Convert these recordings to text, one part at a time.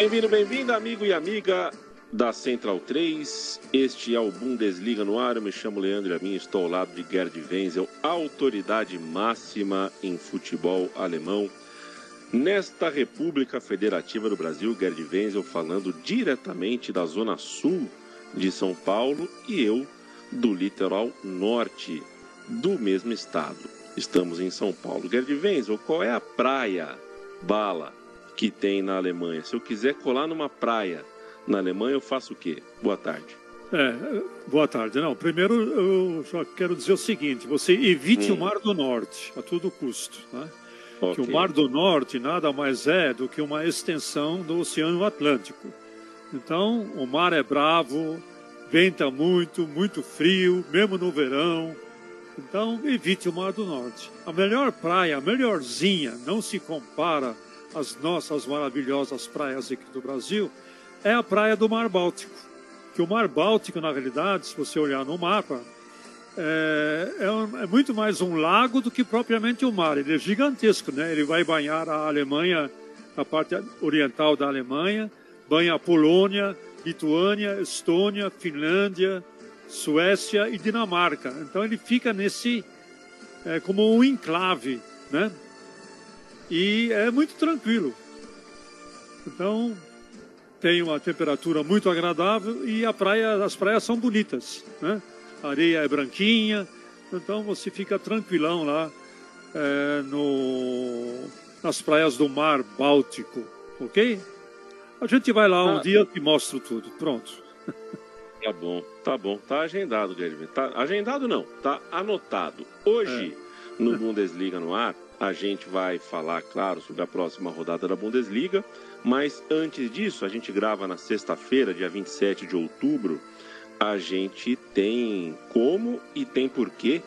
Bem-vindo, bem-vinda, amigo e amiga da Central 3. Este é o Bundesliga no ar. Eu me chamo Leandro Amin, estou ao lado de Gerd Wenzel, autoridade máxima em futebol alemão. Nesta República Federativa do Brasil, Gerd Wenzel falando diretamente da zona sul de São Paulo e eu do litoral norte do mesmo estado. Estamos em São Paulo. Gerd Wenzel, qual é a praia, bala, que tem na Alemanha. Se eu quiser colar numa praia na Alemanha, eu faço o quê? Boa tarde. É, boa tarde. Não, primeiro eu só quero dizer o seguinte: você evite hum. o Mar do Norte a todo custo. Né? Okay. Que o Mar do Norte nada mais é do que uma extensão do Oceano Atlântico. Então, o mar é bravo, venta muito, muito frio, mesmo no verão. Então, evite o Mar do Norte. A melhor praia, a melhorzinha, não se compara as nossas maravilhosas praias aqui do Brasil, é a praia do Mar Báltico. Que o Mar Báltico, na realidade, se você olhar no mapa, é, é, é, muito mais um lago do que propriamente um mar. Ele é gigantesco, né? Ele vai banhar a Alemanha, a parte oriental da Alemanha, banha a Polônia, Lituânia, Estônia, Finlândia, Suécia e Dinamarca. Então ele fica nesse é, como um enclave, né? e é muito tranquilo. Então, tem uma temperatura muito agradável e a praia, as praias são bonitas, né? A areia é branquinha, então você fica tranquilão lá é, no, nas praias do Mar Báltico, ok? A gente vai lá um ah, dia e mostra tudo. Pronto. Tá bom, tá bom. Tá agendado, Guilherme. Tá agendado não, tá anotado. Hoje, é. no Bundesliga no ar, a gente vai falar, claro, sobre a próxima rodada da Bundesliga, mas antes disso, a gente grava na sexta-feira, dia 27 de outubro. A gente tem como e tem porquê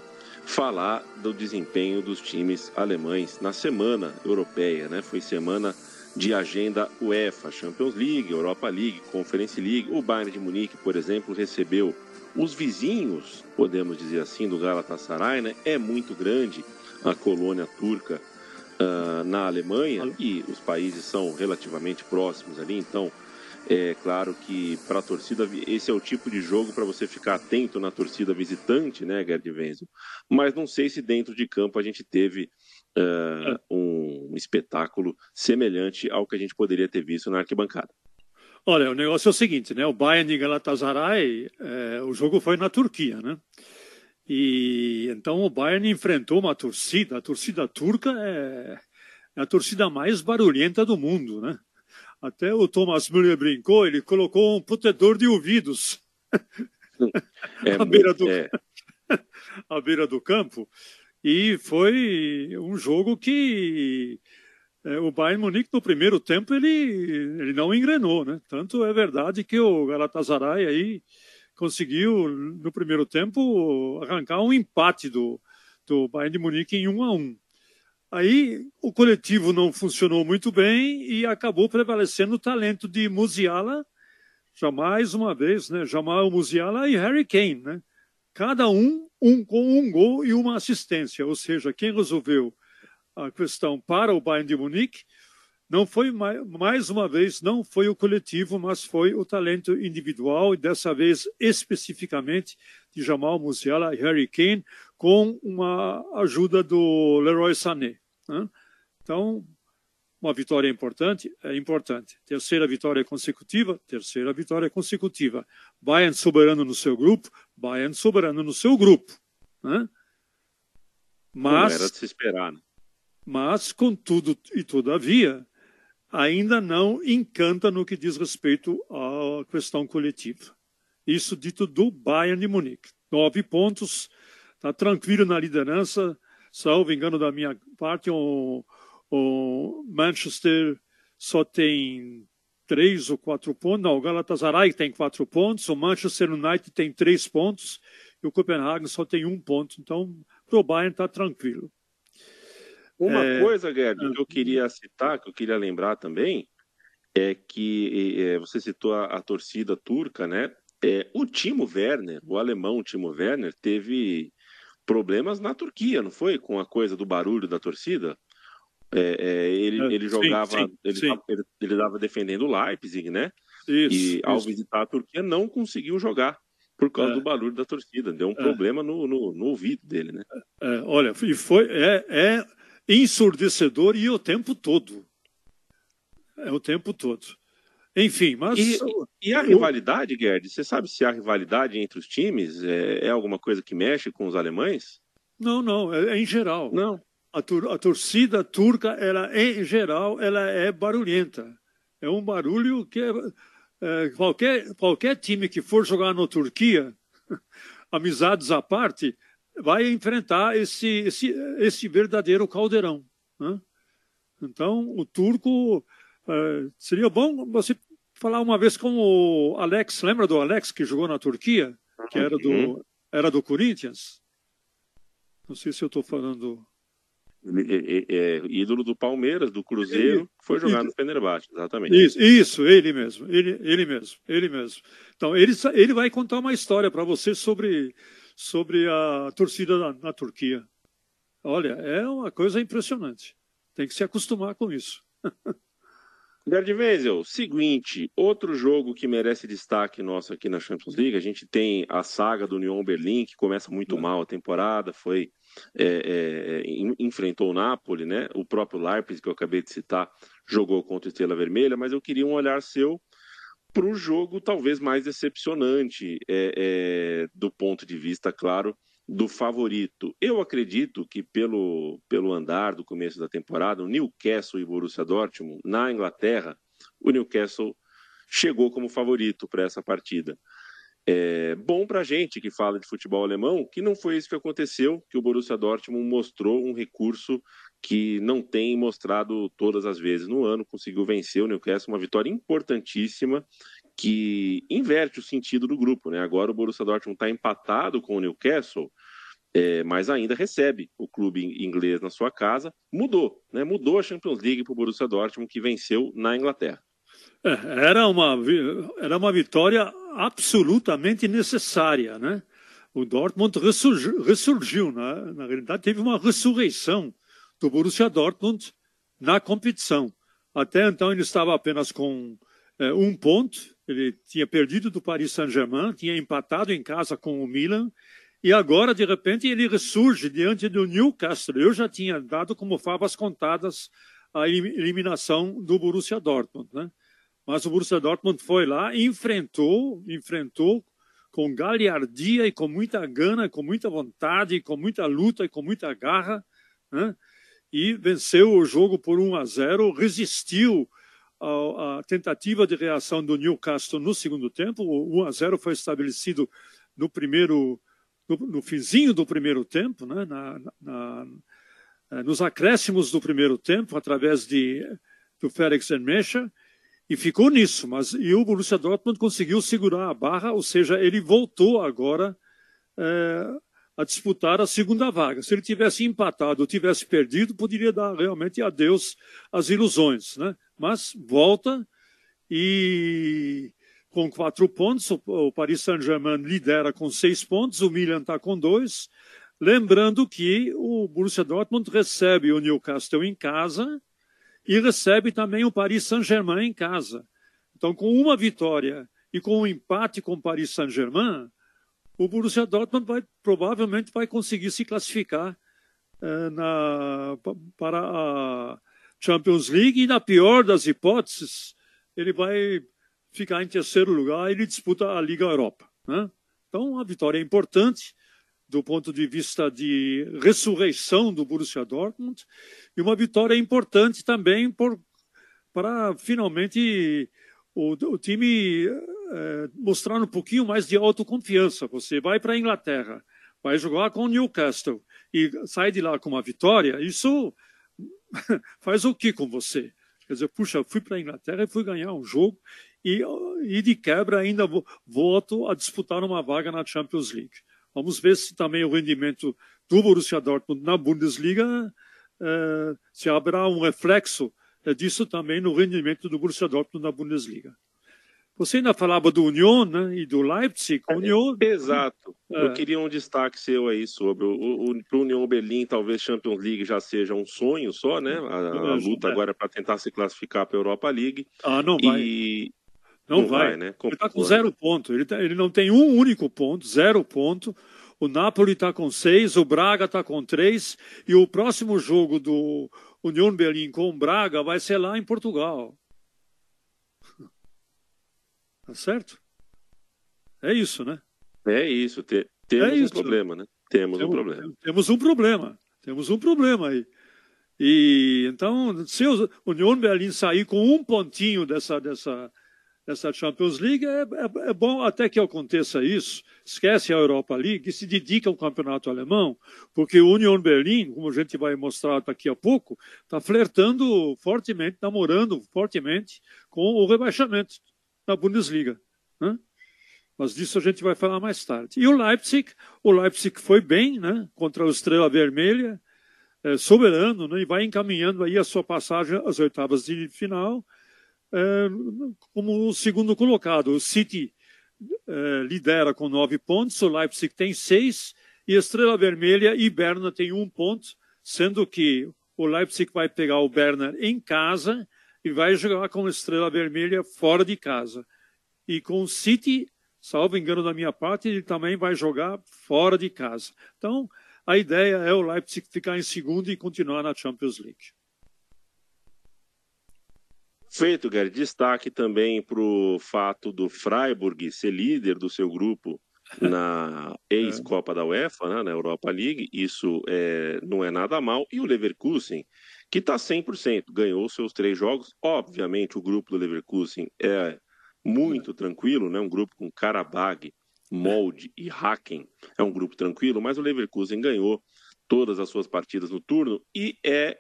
falar do desempenho dos times alemães na semana europeia, né? Foi semana de agenda UEFA, Champions League, Europa League, Conference League. O Bayern de Munique, por exemplo, recebeu os vizinhos, podemos dizer assim, do Galatasaray, né? É muito grande a colônia turca uh, na Alemanha e os países são relativamente próximos ali, então é claro que para a torcida esse é o tipo de jogo para você ficar atento na torcida visitante, né, Gerd Wenzel? Mas não sei se dentro de campo a gente teve uh, um espetáculo semelhante ao que a gente poderia ter visto na arquibancada. Olha, o negócio é o seguinte, né? O Bayern de Galatasaray, é, o jogo foi na Turquia, né? E então o Bayern enfrentou uma torcida, a torcida turca é, é a torcida mais barulhenta do mundo, né? Até o Thomas Müller brincou, ele colocou um protetor de ouvidos é, à, beira do, é. à beira do campo. E foi um jogo que é, o Bayern Munique no primeiro tempo ele, ele não engrenou, né? Tanto é verdade que o Galatasaray aí conseguiu, no primeiro tempo, arrancar um empate do, do Bayern de Munique em 1 a 1 Aí o coletivo não funcionou muito bem e acabou prevalecendo o talento de Musiala, já mais uma vez, né? Jamal Musiala e Harry Kane, né? Cada um, um com um gol e uma assistência, ou seja, quem resolveu a questão para o Bayern de Munique não foi mais uma vez não foi o coletivo, mas foi o talento individual e dessa vez especificamente de Jamal Musiala e Harry Kane com uma ajuda do Leroy Sané. Né? Então, uma vitória importante é importante. Terceira vitória consecutiva, terceira vitória consecutiva. Bayern soberano no seu grupo, Bayern soberano no seu grupo. Né? Mas, Como era de se esperar, né? Mas, contudo e todavia, ainda não encanta no que diz respeito à questão coletiva. Isso dito do Bayern de Munique. Nove pontos, está tranquilo na liderança, salvo engano da minha parte, o, o Manchester só tem três ou quatro pontos, não, o Galatasaray tem quatro pontos, o Manchester United tem três pontos e o Copenhagen só tem um ponto. Então, para o Bayern está tranquilo. Uma é... coisa, Gerd, que eu queria citar, que eu queria lembrar também, é que é, você citou a, a, torcida turca, né? É, o Timo Werner, o alemão Timo Werner, teve problemas na Turquia, não foi? Com a coisa do barulho da torcida? É, é, ele, é, ele jogava, sim, sim, ele, sim. ele, ele dava defendendo o Leipzig, né? Isso, e ao isso. visitar a Turquia não conseguiu jogar por causa é. do barulho da torcida. Deu um é. problema no, no, no, ouvido dele, né? É, olha, e foi é, é ensurdecedor e o tempo todo. É o tempo todo. Enfim, mas. E, e a rivalidade, Gerd? Você sabe se a rivalidade entre os times é, é, alguma coisa que mexe com os alemães? Não, não, é, é em geral. Não. A, tur a, torcida turca, ela em geral, ela é barulhenta. É um barulho que é, é, qualquer, qualquer time que for jogar na Turquia, amizades à parte, vai enfrentar esse, esse, esse verdadeiro caldeirão. Né? Então, o turco é, seria bom você falar uma vez com o Alex, lembra do Alex que jogou na Turquia, que era do, uhum. era do Corinthians? Não sei se eu estou falando. É, é, ídolo do Palmeiras, do Cruzeiro, foi jogado no Fenerbahçe, exatamente. Isso, isso, ele mesmo, ele, ele mesmo, ele mesmo. Então, ele, ele vai contar uma história para você sobre, sobre a torcida na, na Turquia. Olha, é uma coisa impressionante. Tem que se acostumar com isso. Gerd Wenzel, seguinte, outro jogo que merece destaque nosso aqui na Champions League, a gente tem a saga do Union Berlim, que começa muito mal a temporada, foi é, é, enfrentou o Napoli, né? O próprio Leipzig, que eu acabei de citar, jogou contra a Estrela Vermelha, mas eu queria um olhar seu para o jogo talvez mais decepcionante é, é, do ponto de vista, claro, do favorito. Eu acredito que pelo, pelo andar do começo da temporada, o Newcastle e Borussia Dortmund na Inglaterra, o Newcastle chegou como favorito para essa partida. É bom para a gente que fala de futebol alemão que não foi isso que aconteceu, que o Borussia Dortmund mostrou um recurso que não tem mostrado todas as vezes no ano, conseguiu vencer o Newcastle, uma vitória importantíssima que inverte o sentido do grupo. Né? Agora o Borussia Dortmund está empatado com o Newcastle, é, mas ainda recebe o clube inglês na sua casa. Mudou, né? mudou a Champions League para o Borussia Dortmund, que venceu na Inglaterra. É, era, uma, era uma vitória absolutamente necessária. Né? O Dortmund ressurgiu, ressurgiu né? na realidade teve uma ressurreição do Borussia Dortmund na competição. Até então ele estava apenas com é, um ponto, ele tinha perdido do Paris Saint-Germain, tinha empatado em casa com o Milan, e agora, de repente, ele ressurge diante do Newcastle. Eu já tinha dado como favas contadas a eliminação do Borussia Dortmund, né? Mas o Borussia Dortmund foi lá enfrentou, enfrentou com galhardia e com muita gana, com muita vontade, com muita luta e com muita garra, né? E venceu o jogo por 1 a 0, resistiu a, a, tentativa de reação do Newcastle no segundo tempo. O 1 a 0 foi estabelecido no primeiro, no, no finzinho do primeiro tempo, né? na, na, nos acréscimos do primeiro tempo, através de, do Félix Enmecha, e ficou nisso. Mas e o Borussia Dortmund conseguiu segurar a barra, ou seja, ele voltou agora é, a disputar a segunda vaga. Se ele tivesse empatado ou tivesse perdido, poderia dar realmente adeus às ilusões, né? mas volta e com quatro pontos, o Paris Saint-Germain lidera com seis pontos, o Milan está com dois. Lembrando que o Borussia Dortmund recebe o Newcastle em casa e recebe também o Paris Saint-Germain em casa. Então, com uma vitória e com um empate com o Paris Saint-Germain, o Borussia Dortmund vai, provavelmente vai conseguir se classificar eh, na, para a Champions League e, na pior das hipóteses, ele vai ficar em terceiro lugar e ele disputa a Liga Europa. Né? Então, a vitória é importante do ponto de vista de ressurreição do Borussia Dortmund e uma vitória importante também para finalmente o, o time é, mostrar um pouquinho mais de autoconfiança. Você vai para a Inglaterra, vai jogar com o Newcastle e sai de lá com uma vitória, isso faz o que com você? Quer dizer, puxa, fui para a Inglaterra e fui ganhar um jogo e, e de quebra ainda volto a disputar uma vaga na Champions League. Vamos ver se também o rendimento do Borussia Dortmund na Bundesliga eh, se haverá um reflexo eh, disso também no rendimento do Borussia Dortmund na Bundesliga. Você ainda falava do Union né, e do Leipzig. É, Union... Exato. É. Eu queria um destaque seu aí sobre o, o, Union Berlim, talvez Champions League já seja um sonho só, né? A, a luta é. agora é para tentar se classificar para a Europa League. Ah, não vai. E... Não, não vai. vai. né? Ele está com zero ponto. Ele, tá, ele não tem um único ponto, zero ponto. O Napoli está com seis, o Braga está com três, e o próximo jogo do Union Berlim com o Braga vai ser lá em Portugal. Tá certo? É isso, né? É isso. Te, temos é isso. um problema, né? Temos, temos, um problema. Temos um problema. Temos um problema aí. E então, se o Union Berlim sair com um pontinho dessa, dessa, dessa Champions League, é, é, é, bom até que aconteça isso. Esquece a Europa League e se dedica ao campeonato alemão, porque o Union Berlim, como a gente vai mostrar daqui a pouco, está flertando fortemente, namorando fortemente com o rebaixamento na Bundesliga. Né? Mas disso a gente vai falar mais tarde. E o Leipzig, o Leipzig foi bem né, contra o Estrela Vermelha, é, soberano, né, e vai encaminhando aí a sua passagem às oitavas de final é, como o segundo colocado. O City é, lidera com nove pontos, o Leipzig tem seis, e Estrela Vermelha e Berna tem um ponto, sendo que o Leipzig vai pegar o Berna em casa e vai jogar com a Estrela Vermelha fora de casa. E com o City, salvo engano da minha parte, ele também vai jogar fora de casa. Então, a ideia é o Leipzig ficar em segundo e continuar na Champions League. Feito, Gary. Destaque também para o fato do Freiburg ser líder do seu grupo na ex-Copa da UEFA, né, na Europa League. Isso é, não é nada mal. E o Leverkusen, que está 100%, ganhou seus três jogos. Obviamente, o grupo do Leverkusen é muito tranquilo, né? um grupo com Karabag, Molde e Haken. É um grupo tranquilo, mas o Leverkusen ganhou todas as suas partidas no turno e é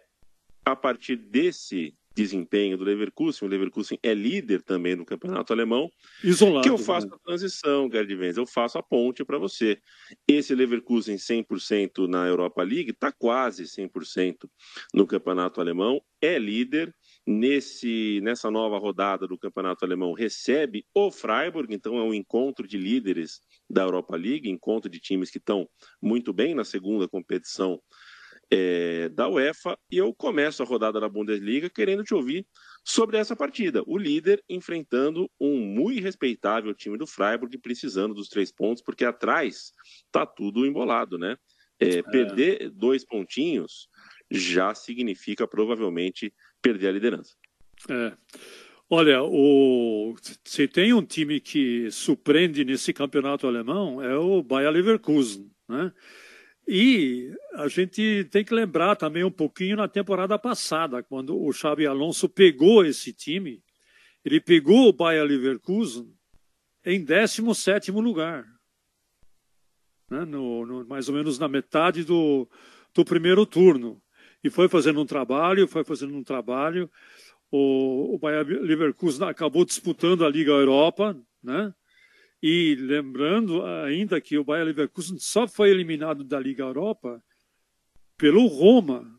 a partir desse desempenho do Leverkusen, o Leverkusen é líder também no campeonato alemão, Isolado, que eu faço né? a transição, Gerd Venz, eu faço a ponte para você. Esse Leverkusen 100% na Europa League está quase 100% no campeonato alemão, é líder, nesse nessa nova rodada do campeonato alemão recebe o Freiburg, então é um encontro de líderes da Europa League, encontro de times que estão muito bem na segunda competição é, da UEFA e eu começo a rodada da Bundesliga querendo te ouvir sobre essa partida. O líder enfrentando um muito respeitável time do Freiburg, precisando dos três pontos, porque atrás tá tudo embolado, né? É, é. Perder dois pontinhos já significa provavelmente perder a liderança. É. Olha, o... se tem um time que surpreende nesse campeonato alemão é o Bayer Leverkusen, né? E a gente tem que lembrar também um pouquinho na temporada passada, quando o Xabi Alonso pegou esse time, ele pegou o Bayer Leverkusen em 17 lugar. Né? No, no, mais ou menos na metade do, do primeiro turno. E foi fazendo um trabalho, foi fazendo um trabalho. O, o Bayer Leverkusen acabou disputando a Liga Europa, né? E lembrando ainda que o Bayer Leverkusen só foi eliminado da Liga Europa pelo Roma.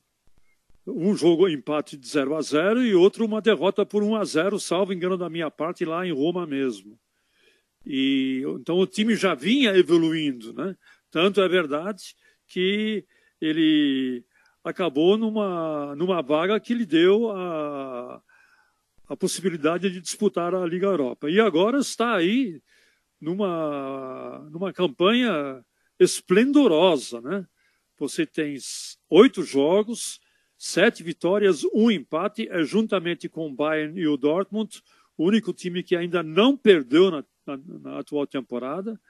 Um jogo empate de 0 a 0 e outro uma derrota por 1 a 0, salvo engano da minha parte, lá em Roma mesmo. E então o time já vinha evoluindo, né? Tanto é verdade que ele acabou numa, numa vaga que lhe deu a, a possibilidade de disputar a Liga Europa. E agora está aí numa, numa campanha esplendorosa, né? Você tem oito jogos, sete vitórias, um empate, é juntamente com o Bayern e o Dortmund, o único time que ainda não perdeu na, na, na atual temporada.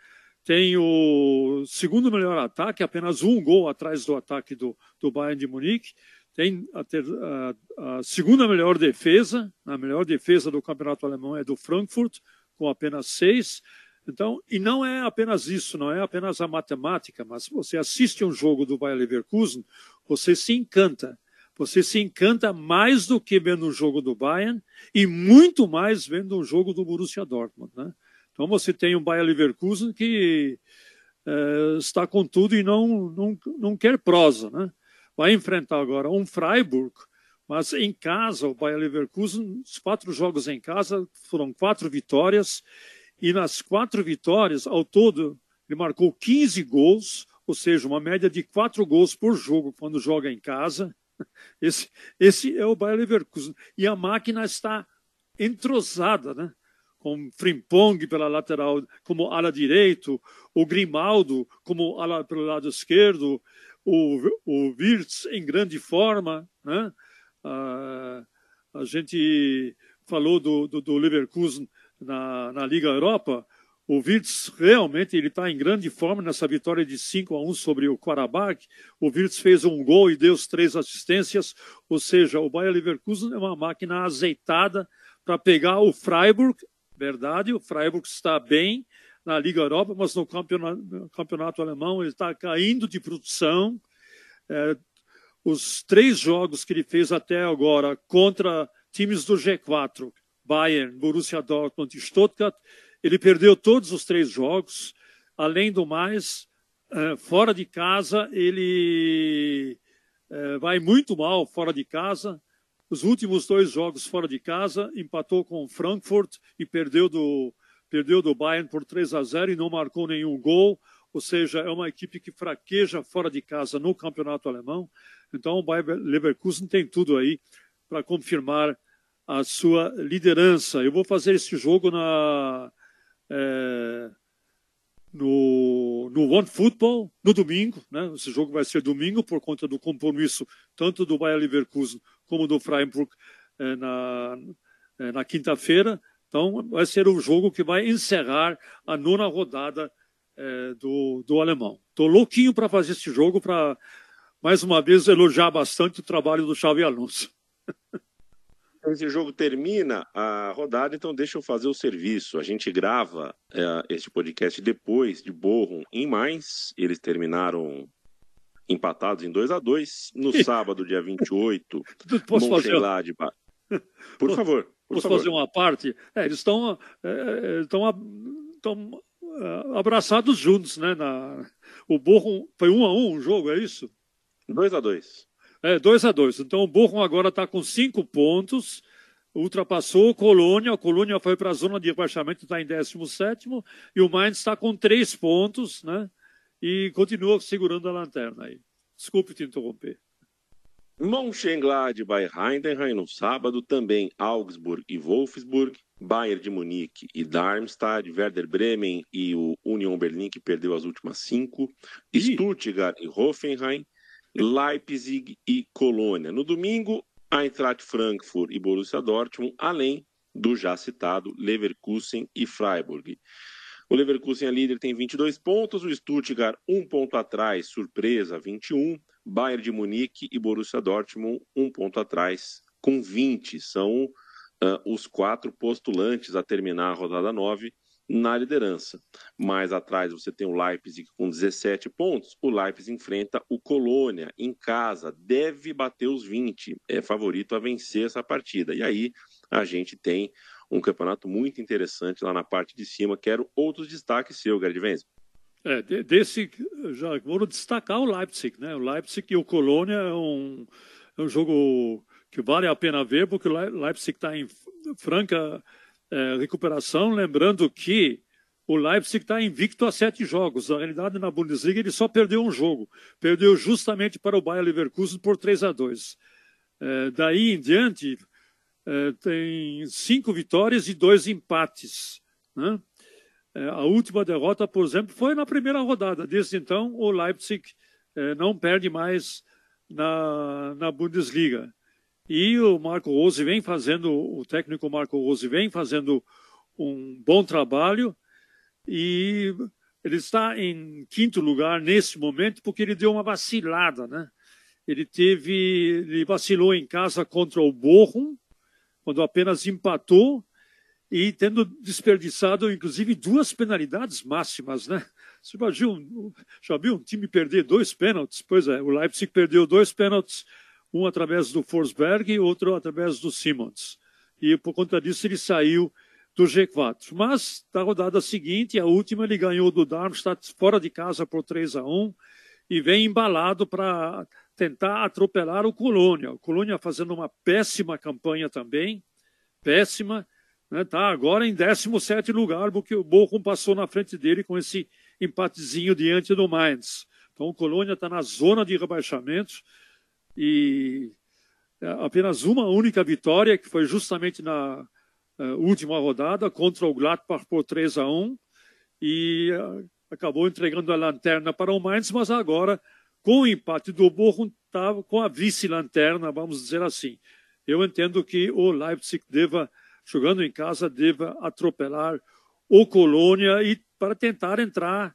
Tem o segundo melhor ataque, apenas um gol atrás do ataque do, do Bayern de Munique. Tem a, ter, a, a segunda melhor defesa, a melhor defesa do campeonato alemão é do Frankfurt, com apenas seis. Então, e não é apenas isso, não é apenas a matemática, mas você assiste um jogo do Bayer Leverkusen, você se encanta. Você se encanta mais do que vendo um jogo do Bayern e muito mais vendo um jogo do Borussia Dortmund, né? Então você tem um Bayer Leverkusen que é, está com tudo e não, não, não quer prosa, né? vai enfrentar agora um Freiburg, mas em casa, o Bayer Leverkusen, os quatro jogos em casa foram quatro vitórias, e nas quatro vitórias, ao todo, ele marcou 15 gols, ou seja, uma média de quatro gols por jogo quando joga em casa. Esse, esse é o Bayer Leverkusen. E a máquina está entrosada, né? com Frimpong pela lateral como ala direito, o Grimaldo como ala pelo lado esquerdo, o, o Wirtz em grande forma. Né? Ah, a gente falou do, do, do Leverkusen na, na Liga Europa, o Wirtz realmente ele está em grande forma nessa vitória de 5 a 1 sobre o Karabakh. O Wirtz fez um gol e deu três assistências, ou seja, o Bayer Leverkusen é uma máquina azeitada para pegar o Freiburg. Verdade, o Freiburg está bem na Liga Europa, mas no campeonato, no campeonato alemão ele está caindo de produção. É, os três jogos que ele fez até agora contra times do G4, Bayern, Borussia Dortmund e Stuttgart, ele perdeu todos os três jogos. Além do mais, é, fora de casa, ele é, vai muito mal fora de casa. Os últimos dois jogos fora de casa, empatou com o Frankfurt e perdeu do, perdeu do Bayern por 3 a 0 e não marcou nenhum gol. Ou seja, é uma equipe que fraqueja fora de casa no campeonato alemão. Então, o Bayern Leverkusen tem tudo aí para confirmar a sua liderança. Eu vou fazer esse jogo na, é, no, no One Football no domingo. Né? Esse jogo vai ser domingo por conta do compromisso tanto do Bayer Leverkusen como do Freiburg é, na, é, na quinta-feira. Então, vai ser o jogo que vai encerrar a nona rodada é, do, do alemão. Estou louquinho para fazer esse jogo, para mais uma vez elogiar bastante o trabalho do Xavi Alonso. Esse jogo termina a rodada, então deixa eu fazer o serviço. A gente grava é, este podcast depois de Borrom em Mainz. Eles terminaram empatados em 2 a 2 No sábado, dia 28, Posso fazer... Por favor. Por Posso favor. fazer uma parte? É, eles estão é, estão, estão é, abraçados juntos, né? Na... O Borrom foi 1 um a 1 um, o jogo, é isso? 2 a 2 é, 2 a 2 Então o Bochum agora está com cinco pontos, ultrapassou o Colônia, o Colônia foi para a zona de rebaixamento, está em 17 e o Mainz está com três pontos, né? E continua segurando a lanterna aí. Desculpe te interromper. Mönchengladbach Heidenheim no sábado, também Augsburg e Wolfsburg, Bayern de Munique e Darmstadt, Werder Bremen e o Union Berlin, que perdeu as últimas cinco, Ih. Stuttgart e Hoffenheim, Leipzig e Colônia. No domingo, Eintracht Frankfurt e Borussia Dortmund, além do já citado Leverkusen e Freiburg. O Leverkusen é líder, tem 22 pontos, o Stuttgart um ponto atrás, surpresa, 21. Bayern de Munique e Borussia Dortmund um ponto atrás, com 20. São uh, os quatro postulantes a terminar a rodada 9 na liderança. Mais atrás você tem o Leipzig com 17 pontos. O Leipzig enfrenta o Colônia em casa, deve bater os 20, é favorito a vencer essa partida. E aí a gente tem um campeonato muito interessante lá na parte de cima. Quero outros destaques seu, Gerd Venz. É, desse, já vou destacar o Leipzig, né? O Leipzig e o Colônia é um, é um jogo que vale a pena ver, porque o Leipzig está em franca é, recuperação, lembrando que o Leipzig está invicto a sete jogos. Na realidade, na Bundesliga, ele só perdeu um jogo. Perdeu justamente para o Bayer Leverkusen por 3 a 2. É, daí em diante, é, tem cinco vitórias e dois empates. Né? É, a última derrota, por exemplo, foi na primeira rodada. Desde então, o Leipzig é, não perde mais na, na Bundesliga. E o Marco Rose vem fazendo, o técnico Marco Rose vem fazendo um bom trabalho e ele está em quinto lugar nesse momento porque ele deu uma vacilada, né? Ele teve, ele vacilou em casa contra o Bochum, quando apenas empatou e tendo desperdiçado, inclusive, duas penalidades máximas, né? Você imagina, já viu um time perder dois pênaltis? Pois é, o Leipzig perdeu dois pênaltis um através do Forsberg e outro através do Simmons. E por conta disso ele saiu do G4. Mas na rodada seguinte, a última, ele ganhou do Darmstadt fora de casa por 3 a 1 e vem embalado para tentar atropelar o Colônia. O Colônia fazendo uma péssima campanha também, péssima. Está né? Tá agora em 17 lugar, porque o Bochum passou na frente dele com esse empatezinho diante do Mainz. Então o Colônia está na zona de rebaixamento e é, apenas uma única vitória, que foi justamente na uh, última rodada contra o Gladbach por 3 a 1 e uh, acabou entregando a lanterna para o Mainz, mas agora com o empate do Bochum estava com a vice-lanterna, vamos dizer assim. Eu entendo que o Leipzig deva, jogando em casa, deva atropelar o Colônia e para tentar entrar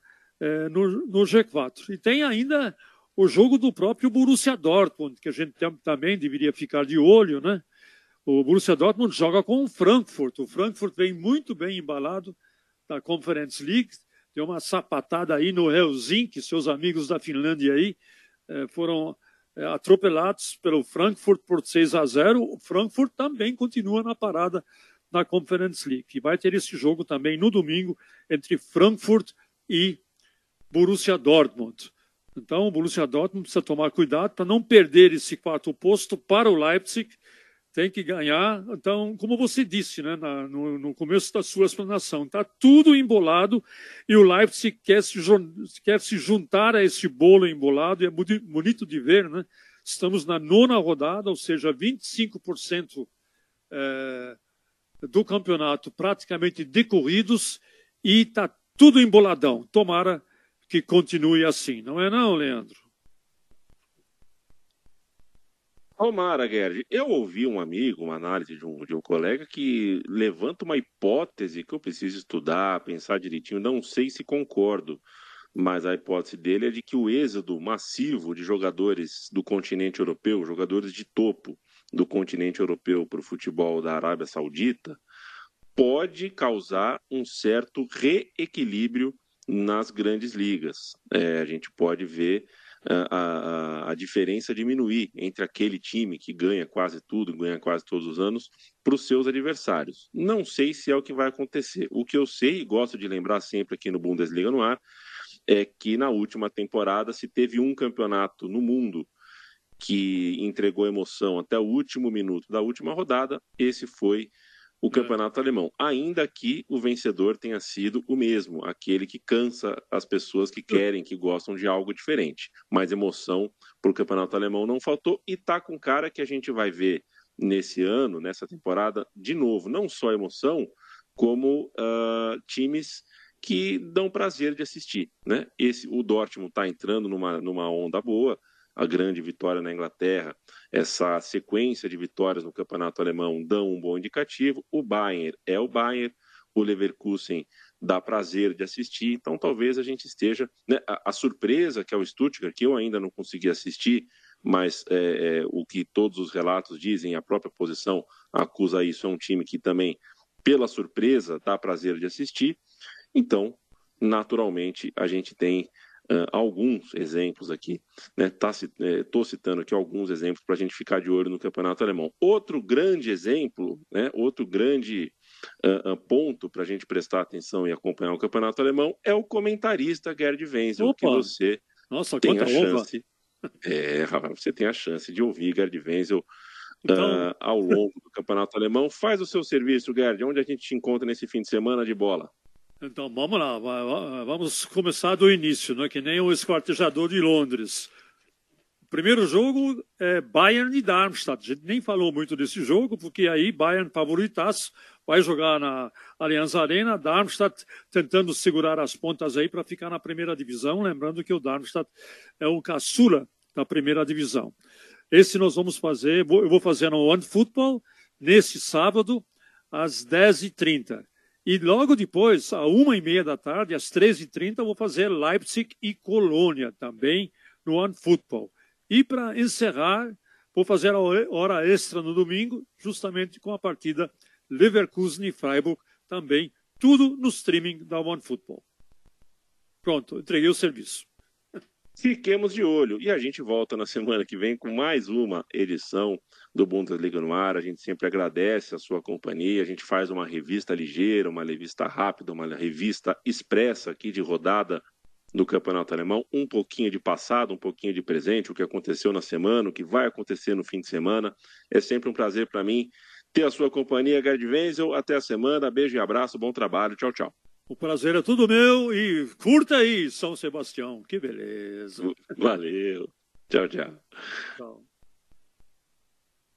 no, no G4. E tem ainda o jogo do próprio Borussia Dortmund, que a gente também deveria ficar de olho, né? O Borussia Dortmund joga com o Frankfurt. O Frankfurt vem muito bem embalado da Conference League. Deu uma sapatada aí no Helsinki, seus amigos da Finlândia aí eh, foram eh, atropelados pelo Frankfurt por 6 a 0. O Frankfurt também continua na parada na Conference League. E vai ter esse jogo também no domingo entre Frankfurt e Borussia Dortmund. Então, o Borussia Dortmund precisa tomar cuidado para não perder esse quarto posto para o Leipzig. Tem que ganhar. Então, como você disse né, na, no, no, começo da sua explanação, está tudo embolado e o Leipzig quer se, quer se juntar a esse bolo embolado. E é bonito de ver, né? Estamos na nona rodada, ou seja, 25% é, do campeonato praticamente decorridos e está tudo emboladão. Tomara que continue assim, não é não, Leandro? Omar Gerd, eu ouvi um amigo, uma análise de um, de um colega que levanta uma hipótese que eu preciso estudar, pensar direitinho, não sei se concordo, mas a hipótese dele é de que o êxodo massivo de jogadores do continente europeu, jogadores de topo do continente europeu para o futebol da Arábia Saudita, pode causar um certo reequilíbrio nas grandes ligas. É, a gente pode ver a, a, a, diferença diminuir entre aquele time que ganha quase tudo, ganha quase todos os anos, para os seus adversários. Não sei se é o que vai acontecer. O que eu sei, e gosto de lembrar sempre aqui no Bundesliga no ar, é que na última temporada se teve um campeonato no mundo que entregou emoção até o último minuto da última rodada, esse foi o campeonato alemão, ainda que o vencedor tenha sido o mesmo, aquele que cansa as pessoas que querem, que gostam de algo diferente. Mas emoção para o campeonato alemão não faltou e tá com cara que a gente vai ver nesse ano, nessa temporada, de novo, não só emoção, como uh, times que dão prazer de assistir, né? Esse, o Dortmund está entrando numa, numa onda boa, a grande vitória na Inglaterra, essa sequência de vitórias no campeonato alemão dão um bom indicativo. O Bayern é o Bayern, o Leverkusen dá prazer de assistir, então talvez a gente esteja. Né, a, a, surpresa que é o Stuttgart, que eu ainda não consegui assistir, mas é, é, o que todos os relatos dizem, a própria posição acusa isso, é um time que também, pela surpresa, dá prazer de assistir. Então, naturalmente, a gente tem uh, alguns exemplos aqui, né? Tá, Estou é, citando aqui alguns exemplos para a gente ficar de olho no campeonato alemão. Outro grande exemplo, né? outro grande uh, uh, ponto para a gente prestar atenção e acompanhar o campeonato alemão é o comentarista Gerd Wenzel, Opa. que você Nossa, tem a chance. É, você tem a chance de ouvir Gerd Wenzel então... ao longo do campeonato alemão. Faz o seu serviço, Gerd. Onde a gente te encontra nesse fim de semana de bola? Então vamos lá, vamos começar do início, não é que nem o esquartejador de Londres. O primeiro jogo é Bayern e Darmstadt. A gente nem falou muito desse jogo, porque aí Bayern favoritaço vai jogar na Allianz Arena, Darmstadt tentando segurar as pontas aí para ficar na primeira divisão, lembrando que o Darmstadt é o caçula da primeira divisão. Esse nós vamos fazer, eu vou fazer no One Football nesse sábado às 10h30. E logo depois, à uma e meia da tarde, às 13h30, vou fazer Leipzig e Colônia também no One Football. E para encerrar, vou fazer a hora extra no domingo, justamente com a partida Leverkusen e Freiburg, também tudo no streaming da One Football. Pronto, entreguei o serviço. Fiquemos de olho. E a gente volta na semana que vem com mais uma edição do Bundesliga no ar. A gente sempre agradece a sua companhia. A gente faz uma revista ligeira, uma revista rápida, uma revista expressa aqui de rodada do Campeonato Alemão. Um pouquinho de passado, um pouquinho de presente, o que aconteceu na semana, o que vai acontecer no fim de semana. É sempre um prazer para mim ter a sua companhia, Gerd Wenzel. Até a semana. Beijo e abraço. Bom trabalho. Tchau, tchau. O prazer é tudo meu e curta aí, São Sebastião. Que beleza. Valeu. Tchau, tchau. tchau.